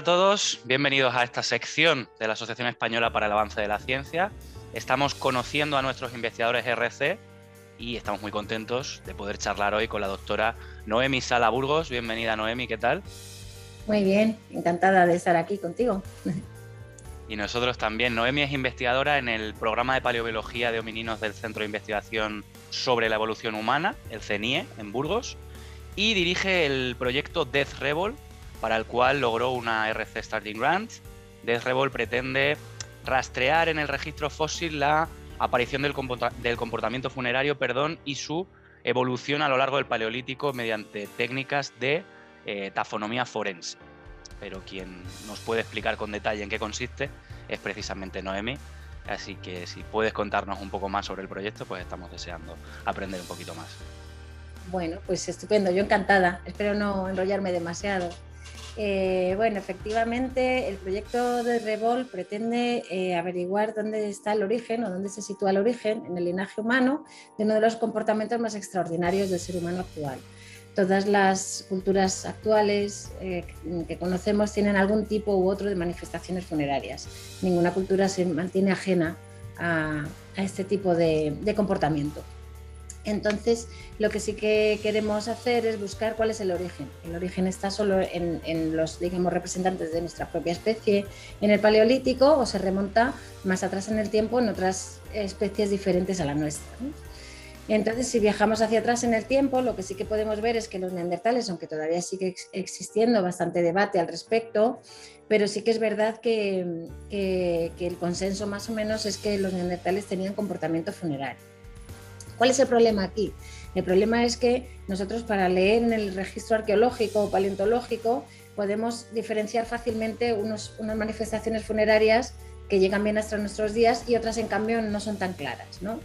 a todos, bienvenidos a esta sección de la Asociación Española para el Avance de la Ciencia. Estamos conociendo a nuestros investigadores RC y estamos muy contentos de poder charlar hoy con la doctora Noemi Sala Burgos. Bienvenida Noemi, ¿qué tal? Muy bien, encantada de estar aquí contigo. Y nosotros también. Noemi es investigadora en el programa de paleobiología de homininos del Centro de Investigación sobre la Evolución Humana, el CENIE, en Burgos, y dirige el proyecto Death Rebel, para el cual logró una RC Starting Grant. Death Rebel pretende rastrear en el registro fósil la aparición del, comportamiento funerario perdón, y su evolución a lo largo del Paleolítico mediante técnicas de eh, tafonomía forense pero quien nos puede explicar con detalle en qué consiste es precisamente Noemi. Así que si puedes contarnos un poco más sobre el proyecto, pues estamos deseando aprender un poquito más. Bueno, pues estupendo, yo encantada. Espero no enrollarme demasiado. Eh, bueno, efectivamente, el proyecto de Revol pretende eh, averiguar dónde está el origen o dónde se sitúa el origen en el linaje humano de uno de los comportamientos más extraordinarios del ser humano actual todas las culturas actuales eh, que conocemos tienen algún tipo u otro de manifestaciones funerarias. Ninguna cultura se mantiene ajena a, este tipo de, comportamiento. Entonces, lo que sí que queremos hacer es buscar cuál es el origen. El origen está solo en, los digamos, representantes de nuestra propia especie en el Paleolítico o se remonta más atrás en el tiempo en otras especies diferentes a la nuestra. Entonces, si viajamos hacia atrás en el tiempo, lo que sí que podemos ver es que los neandertales, aunque todavía sigue existiendo bastante debate al respecto, pero sí que es verdad que, el consenso más o menos es que los neandertales tenían comportamiento funerario. ¿Cuál es el problema aquí? El problema es que nosotros para leer en el registro arqueológico o paleontológico podemos diferenciar fácilmente unas manifestaciones funerarias que llegan bien hasta nuestros días y otras en cambio no son tan claras. ¿no?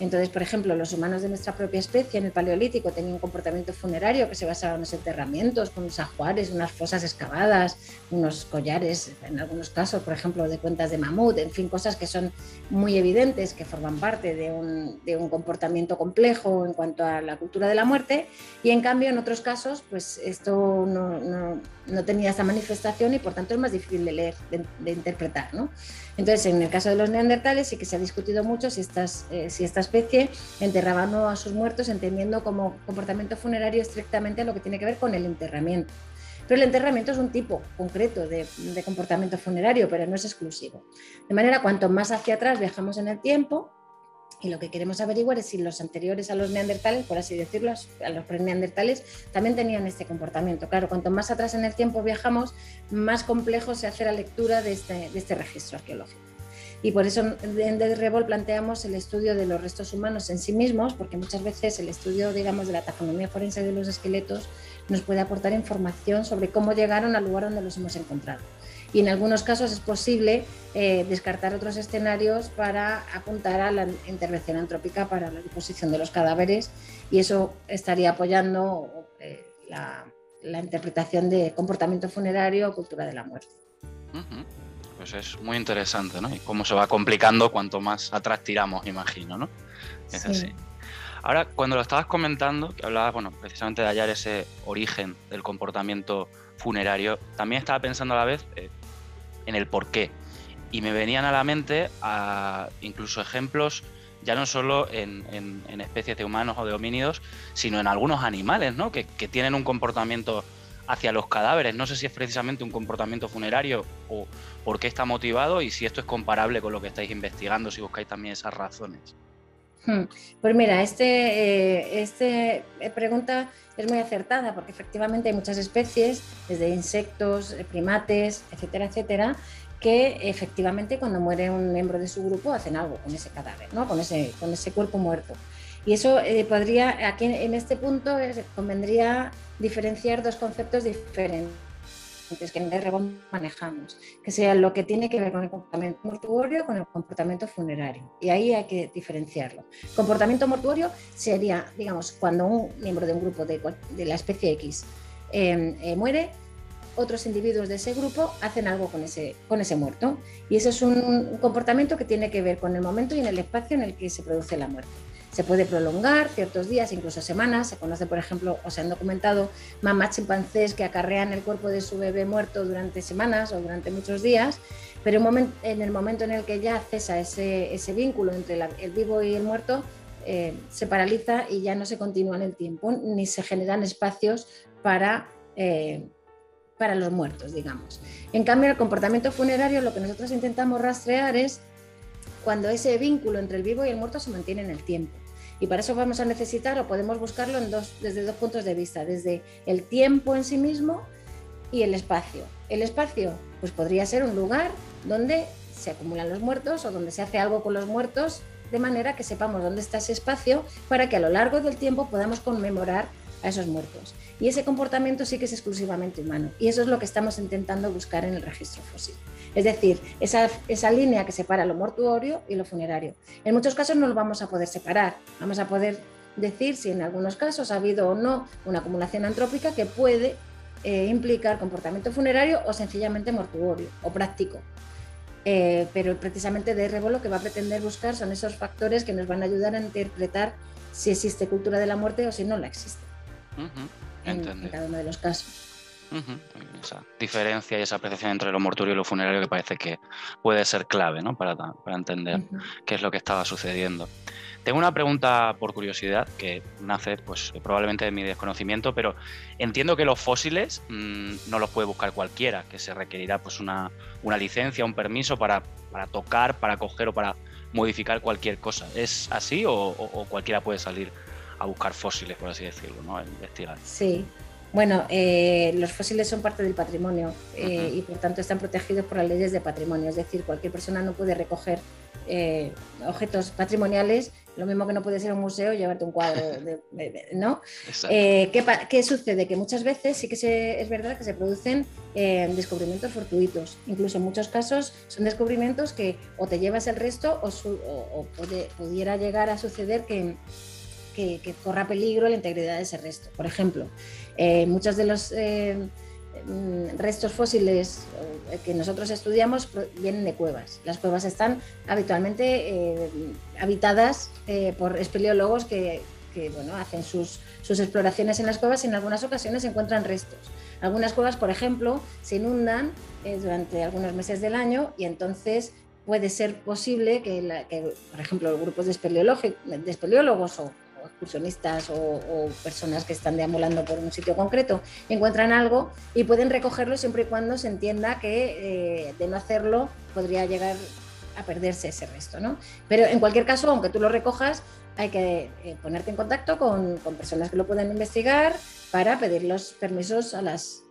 Entonces, por ejemplo, los humanos de nuestra propia especie en el Paleolítico tenían un comportamiento funerario que se basaba en los enterramientos, con unos ajuares, unas fosas excavadas, unos collares, en algunos casos, por ejemplo, de cuentas de mamut, en fin, cosas que son muy evidentes, que forman parte de un, comportamiento complejo en cuanto a la cultura de la muerte, y en cambio, en otros casos, pues esto no, tenía esa manifestación y por tanto es más difícil de leer, de, interpretar. ¿no? Entonces, en el caso de los neandertales sí que se ha discutido mucho eh, si estas especie, enterraban a sus muertos entendiendo como comportamiento funerario estrictamente lo que tiene que ver con el enterramiento. Pero el enterramiento es un tipo concreto de, comportamiento funerario, pero no es exclusivo. De manera, cuanto más hacia atrás viajamos en el tiempo, y lo que queremos averiguar es si los anteriores a los neandertales, por así decirlo, a los pre-neandertales, también tenían este comportamiento. Claro, cuanto más atrás en el tiempo viajamos, más complejo se hace la lectura de este, este registro arqueológico. Y por eso en The Revol planteamos el estudio de los restos humanos en sí mismos, porque muchas veces el estudio, digamos, de la taxonomía forense de los esqueletos nos puede aportar información sobre cómo llegaron al lugar donde los hemos encontrado. Y en algunos casos es posible eh, descartar otros escenarios para apuntar a la intervención antrópica para la disposición de los cadáveres y eso estaría apoyando eh, la, interpretación de comportamiento funerario o cultura de la muerte pues es muy interesante, ¿no? Y cómo se va complicando cuanto más atrás tiramos, imagino, ¿no? Es así. Ahora, cuando lo estabas comentando, que hablabas, bueno, precisamente de hallar ese origen del comportamiento funerario, también estaba pensando a la vez eh, en el por qué. Y me venían a la mente incluso ejemplos ya no solo en, especies de humanos o de homínidos, sino en algunos animales, ¿no? Que tienen un comportamiento hacia los cadáveres. No sé si es precisamente un comportamiento funerario o por qué está motivado y si esto es comparable con lo que estáis investigando, si buscáis también esas razones. Hmm. Pues mira, este, eh, este eh, pregunta es muy acertada porque efectivamente hay muchas especies, desde insectos, eh, primates, etcétera, etcétera, que efectivamente cuando muere un miembro de su grupo hacen algo con ese cadáver, ¿no? con, ese, con ese cuerpo muerto. Y eso podría, aquí en este punto convendría diferenciar dos conceptos diferentes que en Rebón manejamos, que sea lo que tiene que ver con el comportamiento mortuorio con el comportamiento funerario. Y ahí hay que diferenciarlo. Comportamiento mortuorio sería, digamos, cuando un miembro de un grupo de, la especie X em, eh, muere, otros individuos de ese grupo hacen algo con ese, con ese muerto. Y ese es un, comportamiento que tiene que ver con el momento y en el espacio en el que se produce la muerte. Se puede prolongar ciertos días, incluso semanas. Se conoce, por ejemplo, o se han documentado mamás chimpancés que acarrean el cuerpo de su bebé muerto durante semanas o durante muchos días, pero en el momento en el que ya cesa ese, vínculo entre el vivo y el muerto, eh, se paraliza y ya no se continúa en el tiempo, ni se generan espacios para... Eh, para los muertos, digamos. En cambio, el comportamiento funerario lo que nosotros intentamos rastrear es cuando ese vínculo entre el vivo y el muerto se mantiene en el tiempo. Y para eso vamos a necesitar o podemos buscarlo en dos, desde dos puntos de vista, desde el tiempo en sí mismo y el espacio. El espacio pues podría ser un lugar donde se acumulan los muertos o donde se hace algo con los muertos de manera que sepamos dónde está ese espacio para que a lo largo del tiempo podamos conmemorar a esos muertos. Y ese comportamiento sí que es exclusivamente humano. Y eso es lo que estamos intentando buscar en el registro fósil. Es decir, esa, línea que separa lo mortuorio y lo funerario. En muchos casos no lo vamos a poder separar. Vamos a poder decir si en algunos casos ha habido o no una acumulación antrópica que puede eh, implicar comportamiento funerario o sencillamente mortuorio o práctico. Eh, pero precisamente de Rebo lo que va a pretender buscar son esos factores que nos van a ayudar a interpretar si existe cultura de la muerte o si no la existe en, cada uno de los casos. Esa diferencia y esa apreciación entre lo mortuorio y lo funerario que parece que puede ser clave ¿no? para, para, entender qué es lo que estaba sucediendo. Tengo una pregunta por curiosidad que nace pues, probablemente de mi desconocimiento, pero entiendo que los fósiles mmm, no los puede buscar cualquiera, que se requerirá pues, una, una licencia, un permiso para, para, tocar, para coger o para modificar cualquier cosa. ¿Es así o, o cualquiera puede salir a buscar fósiles, por así decirlo, ¿no? A investigar. Sí. Bueno, eh, los fósiles son parte del patrimonio eh, y por tanto están protegidos por las leyes de patrimonio. Es decir, cualquier persona no puede recoger eh, objetos patrimoniales, lo mismo que no puede ser un museo llevarte un cuadro, ¿no? ¿qué, ¿qué, sucede? Que muchas veces sí que se, es verdad que se producen descubrimientos fortuitos. Incluso en muchos casos son descubrimientos que o te llevas el resto o, pudiera llegar a suceder que que, corra peligro la integridad de ese resto. Por ejemplo, eh, muchos de los eh, mm, restos fósiles eh, que nosotros estudiamos vienen de cuevas. Las cuevas están habitualmente habitadas por espeleólogos que, bueno, hacen sus, sus, exploraciones en las cuevas y en algunas ocasiones encuentran restos. Algunas cuevas, por ejemplo, se inundan durante algunos meses del año y entonces puede ser posible que, por ejemplo, grupos de, de espeleólogos o excursionistas o, personas que están deambulando por un sitio concreto encuentran algo y pueden recogerlo siempre y cuando se entienda que eh, de no hacerlo podría llegar a perderse ese resto. ¿no? Pero en cualquier caso, aunque tú lo recojas, hay que eh, ponerte en contacto con, con personas que lo puedan investigar para pedir los permisos a las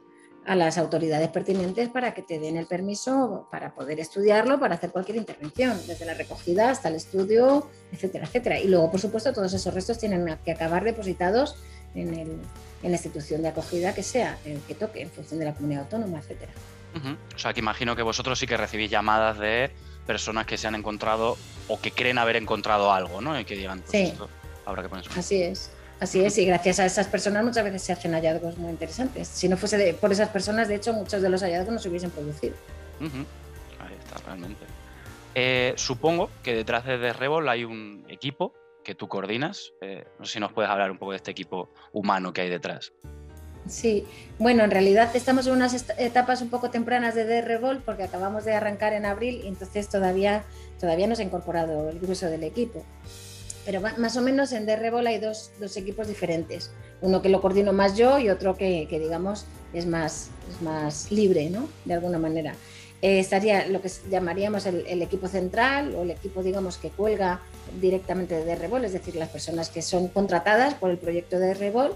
a las autoridades pertinentes para que te den el permiso para poder estudiarlo, para hacer cualquier intervención, desde la recogida hasta el estudio, etcétera, etcétera. Y luego, por supuesto, todos esos restos tienen que acabar depositados en, el, en la institución de acogida que sea, el que toque, en función de la comunidad autónoma, etcétera. O sea, que imagino que vosotros sí que recibís llamadas de personas que se han encontrado o que creen haber encontrado algo, ¿no? Y que digan, pues sí. esto habrá que poner Así es. Así es, y gracias a esas personas muchas veces se hacen hallazgos muy interesantes. Si no fuese por esas personas, de hecho, muchos de los hallazgos no se hubiesen producido. Ahí está, realmente. Eh, supongo que detrás de The Revol hay un equipo que tú coordinas. Eh, no sé si nos puedes hablar un poco de este equipo humano que hay detrás. Sí, bueno, en realidad estamos en unas etapas un poco tempranas de The porque acabamos de arrancar en abril y entonces todavía, todavía no se ha incorporado el grueso del equipo pero más o menos en DRBOL hay dos, dos, equipos diferentes. Uno que lo coordino más yo y otro que, que digamos, es más, es más libre, ¿no? De alguna manera. Eh, estaría lo que llamaríamos el, el, equipo central o el equipo, digamos, que cuelga directamente de DRBOL, es decir, las personas que son contratadas por el proyecto de DRBOL,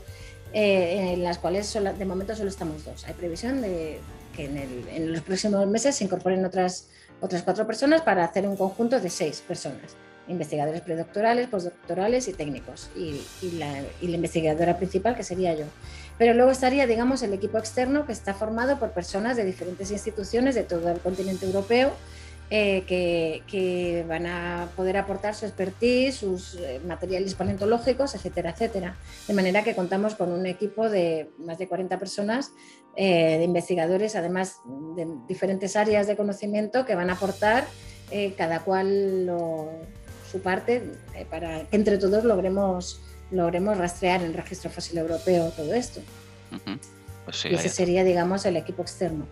eh, en las cuales de momento solo estamos dos. Hay previsión de que en, el, en los próximos meses se incorporen otras, otras cuatro personas para hacer un conjunto de seis personas investigadores predoctorales, postdoctorales y técnicos, y, la, investigadora principal, que sería yo. Pero luego estaría, digamos, el equipo externo, que está formado por personas de diferentes instituciones de todo el continente europeo, eh, que, van a poder aportar su expertise, sus eh, materiales paleontológicos, etcétera, etcétera. De manera que contamos con un equipo de más de 40 personas, eh, de investigadores, además de diferentes áreas de conocimiento, que van a aportar cada cual lo su parte eh, para que entre todos logremos, logremos rastrear en el registro fósil europeo todo esto. Pues y ese sería, digamos, el equipo externo,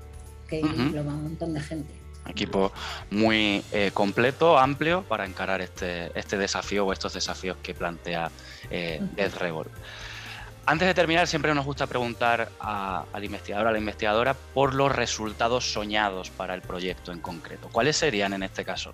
que engloba un montón de gente. Equipo muy eh, completo, amplio para encarar este, este desafío o estos desafíos que plantea eh, Death Revolt. Antes de terminar, siempre nos gusta preguntar al investigador, a la investigadora, por los resultados soñados para el proyecto en concreto. ¿Cuáles serían en este caso?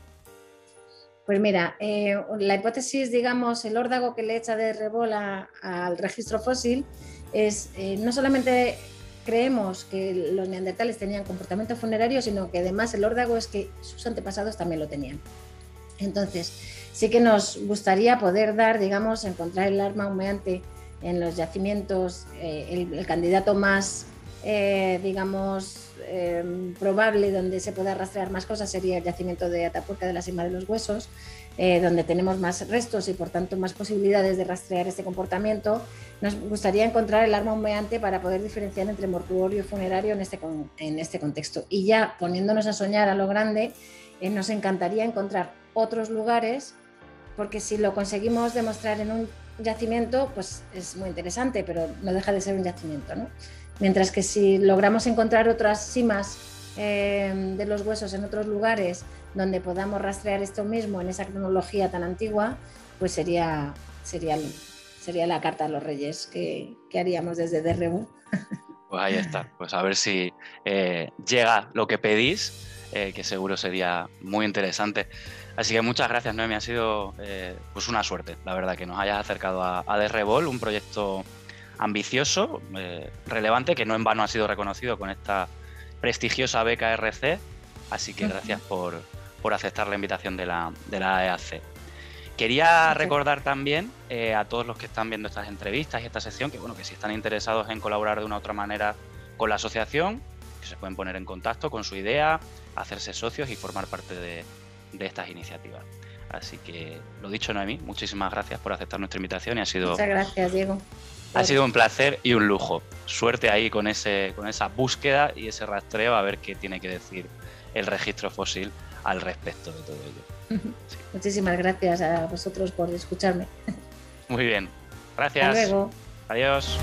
Pues mira, eh, la hipótesis, digamos, el órdago que le echa de rebola al registro fósil es eh, no solamente creemos que los neandertales tenían comportamiento funerario, sino que además el órdago es que sus antepasados también lo tenían. Entonces, sí que nos gustaría poder dar, digamos, encontrar el arma humeante en los yacimientos, eh, el, candidato más, digamos, em, probable donde se pueda rastrear más cosas sería el yacimiento de Atapuerca de la Sima de los Huesos, eh, donde tenemos más restos y por tanto más posibilidades de rastrear este comportamiento. Nos gustaría encontrar el arma humeante para poder diferenciar entre mortuorio y funerario en este, en este contexto. Y ya poniéndonos a soñar a lo grande, nos encantaría encontrar otros lugares, porque si lo conseguimos demostrar en un yacimiento, pues es muy interesante, pero no deja de ser un yacimiento. ¿no? Mientras que si logramos encontrar otras simas eh, de los huesos en otros lugares donde podamos rastrear esto mismo en esa cronología tan antigua, pues sería, sería, sería la carta a los reyes que, haríamos desde DRU. Pues ahí está, pues a ver si eh, llega lo que pedís, eh, que seguro sería muy interesante. Así que muchas gracias, Noemi. Ha sido eh, pues una suerte, la verdad, que nos hayas acercado a, a un proyecto ambicioso, eh, relevante, que no en vano ha sido reconocido con esta prestigiosa beca RC. Así que gracias por, aceptar la invitación de la, de la EAC. Quería recordar también eh, a todos los que están viendo estas entrevistas y esta sesión que, bueno, que si están interesados en colaborar de una u otra manera con la asociación, que se pueden poner en contacto con su idea, hacerse socios y formar parte de, de estas iniciativas. Así que lo dicho, Noemí, muchísimas gracias por aceptar nuestra invitación y ha sido. Muchas gracias, Diego. Ha sido un placer y un lujo. Suerte ahí con, ese, con esa búsqueda y ese rastreo a ver qué tiene que decir el registro fósil al respecto de todo ello. Muchísimas gracias a vosotros por escucharme. Muy bien. Gracias. Hasta luego. Adiós.